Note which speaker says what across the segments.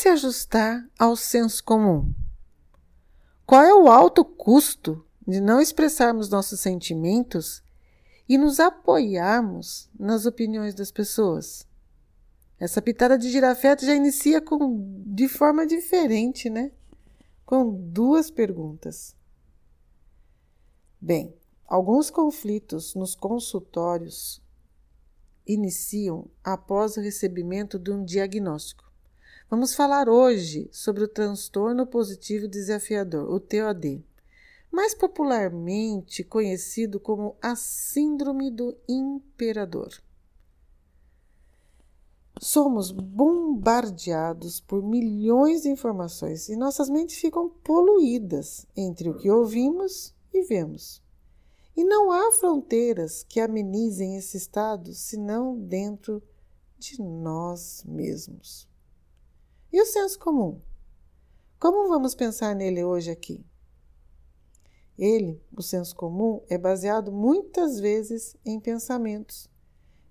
Speaker 1: se ajustar ao senso comum? Qual é o alto custo de não expressarmos nossos sentimentos e nos apoiarmos nas opiniões das pessoas? Essa pitada de girafete já inicia com, de forma diferente, né? Com duas perguntas. Bem, alguns conflitos nos consultórios iniciam após o recebimento de um diagnóstico. Vamos falar hoje sobre o transtorno positivo desafiador, o TOD, mais popularmente conhecido como a Síndrome do Imperador. Somos bombardeados por milhões de informações e nossas mentes ficam poluídas entre o que ouvimos e vemos. E não há fronteiras que amenizem esse estado senão dentro de nós mesmos. E o senso comum? Como vamos pensar nele hoje aqui? Ele, o senso comum, é baseado muitas vezes em pensamentos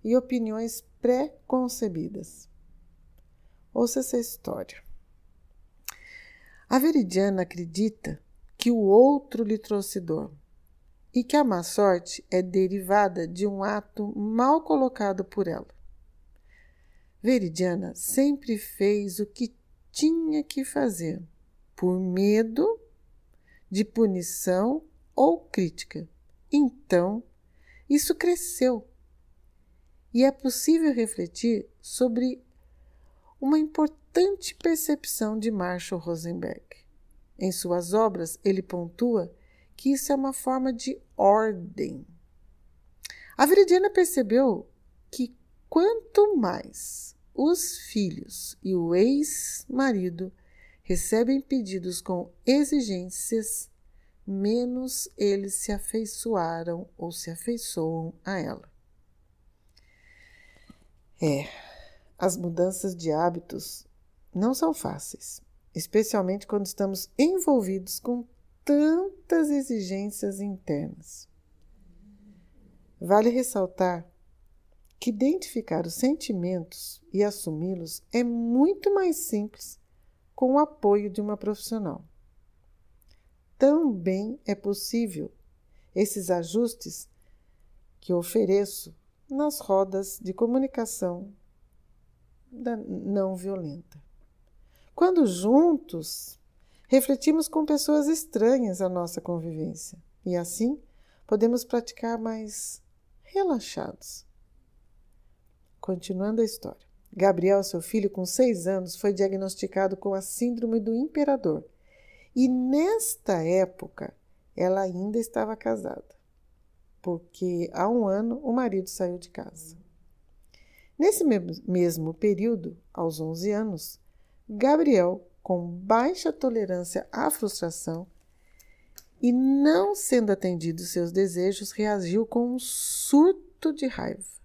Speaker 1: e opiniões pré-concebidas. Ouça essa história. A Veridiana acredita que o outro lhe trouxe dor e que a má sorte é derivada de um ato mal colocado por ela. Veridiana sempre fez o que tinha que fazer, por medo de punição ou crítica. Então, isso cresceu. E é possível refletir sobre uma importante percepção de Marshall Rosenberg. Em suas obras, ele pontua que isso é uma forma de ordem. A Veridiana percebeu Quanto mais os filhos e o ex-marido recebem pedidos com exigências, menos eles se afeiçoaram ou se afeiçoam a ela. É, as mudanças de hábitos não são fáceis, especialmente quando estamos envolvidos com tantas exigências internas. Vale ressaltar que identificar os sentimentos e assumi-los é muito mais simples com o apoio de uma profissional. Também é possível esses ajustes que ofereço nas rodas de comunicação não violenta. Quando juntos refletimos com pessoas estranhas à nossa convivência e assim podemos praticar mais relaxados. Continuando a história. Gabriel, seu filho, com seis anos, foi diagnosticado com a Síndrome do Imperador. E nesta época, ela ainda estava casada, porque há um ano o marido saiu de casa. Nesse mesmo período, aos 11 anos, Gabriel, com baixa tolerância à frustração e não sendo atendido seus desejos, reagiu com um surto de raiva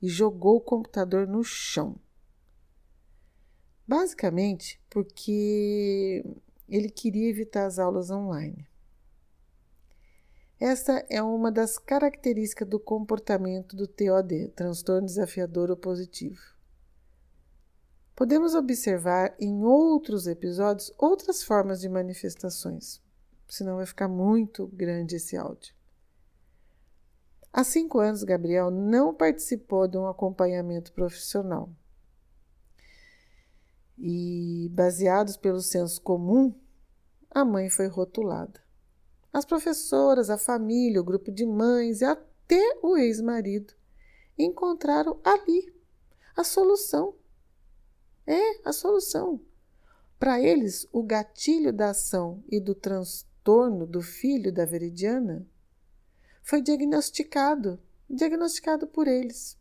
Speaker 1: e jogou o computador no chão. Basicamente porque ele queria evitar as aulas online. Essa é uma das características do comportamento do TOD, transtorno desafiador opositivo. Podemos observar em outros episódios outras formas de manifestações, senão vai ficar muito grande esse áudio. Há cinco anos, Gabriel não participou de um acompanhamento profissional. E, baseados pelo senso comum, a mãe foi rotulada. As professoras, a família, o grupo de mães e até o ex-marido encontraram ali a solução. É a solução. Para eles, o gatilho da ação e do transtorno do filho da Veridiana foi diagnosticado, diagnosticado por eles,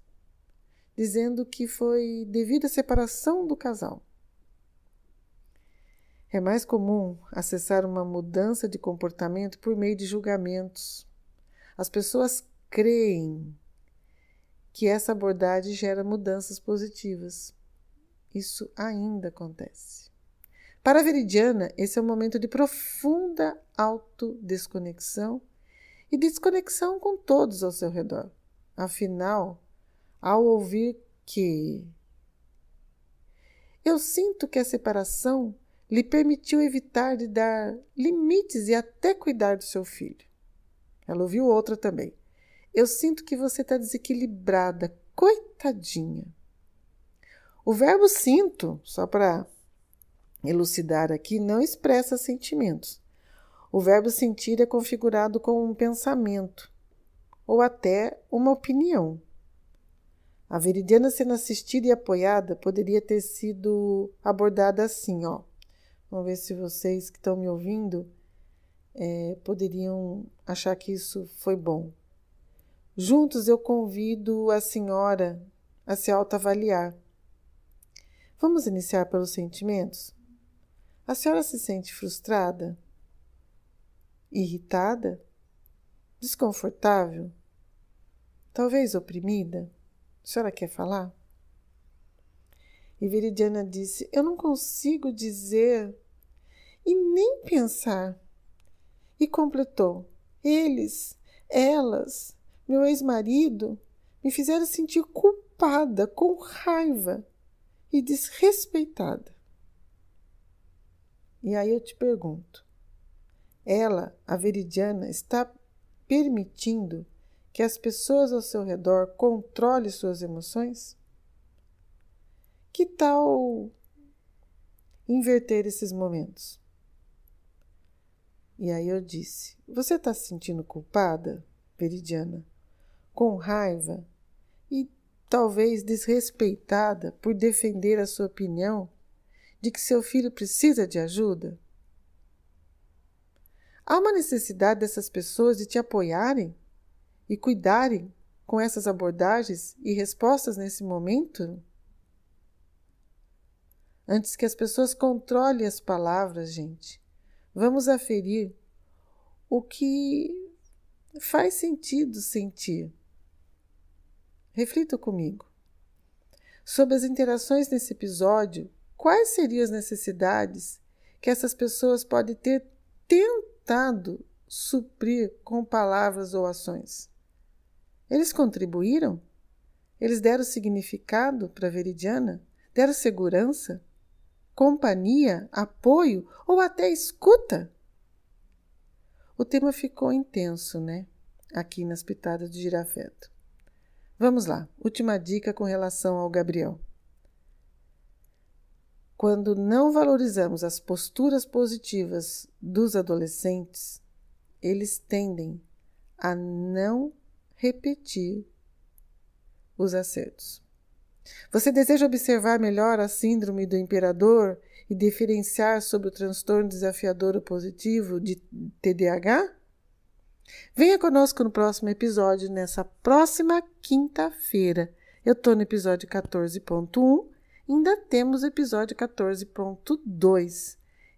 Speaker 1: dizendo que foi devido à separação do casal. É mais comum acessar uma mudança de comportamento por meio de julgamentos. As pessoas creem que essa abordagem gera mudanças positivas. Isso ainda acontece. Para a Veridiana, esse é um momento de profunda autodesconexão e desconexão com todos ao seu redor. Afinal, ao ouvir que Eu sinto que a separação lhe permitiu evitar de dar limites e até cuidar do seu filho. Ela ouviu outra também. Eu sinto que você está desequilibrada, coitadinha. O verbo sinto, só para elucidar aqui, não expressa sentimentos. O verbo sentir é configurado como um pensamento ou até uma opinião. A Veridiana sendo assistida e apoiada poderia ter sido abordada assim, ó. Vamos ver se vocês que estão me ouvindo é, poderiam achar que isso foi bom. Juntos eu convido a senhora a se autoavaliar. Vamos iniciar pelos sentimentos? A senhora se sente frustrada? Irritada? Desconfortável? Talvez oprimida? A senhora quer falar? E Veridiana disse: Eu não consigo dizer e nem pensar. E completou: Eles, elas, meu ex-marido, me fizeram sentir culpada, com raiva e desrespeitada. E aí eu te pergunto: ela, a Veridiana, está permitindo que as pessoas ao seu redor controlem suas emoções? Que tal inverter esses momentos? E aí eu disse: Você está se sentindo culpada, Veridiana? Com raiva e talvez desrespeitada por defender a sua opinião de que seu filho precisa de ajuda? Há uma necessidade dessas pessoas de te apoiarem e cuidarem com essas abordagens e respostas nesse momento? Antes que as pessoas controlem as palavras, gente, vamos aferir o que faz sentido sentir. Reflita comigo. Sobre as interações nesse episódio, quais seriam as necessidades que essas pessoas podem ter tentado suprir com palavras ou ações? Eles contribuíram? Eles deram significado para Veridiana? Deram segurança? Companhia? Apoio? Ou até escuta? O tema ficou intenso, né? Aqui nas Pitadas de Girafeto. Vamos lá, última dica com relação ao Gabriel. Quando não valorizamos as posturas positivas dos adolescentes, eles tendem a não repetir os acertos. Você deseja observar melhor a síndrome do imperador e diferenciar sobre o transtorno desafiador positivo de TDAH? Venha conosco no próximo episódio, nessa próxima quinta-feira. Eu estou no episódio 14.1, ainda temos o episódio 14.2.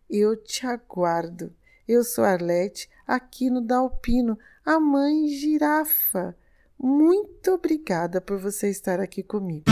Speaker 1: Eu te aguardo. Eu sou Arlete, aqui no Dalpino, a mãe girafa. Muito obrigada por você estar aqui comigo.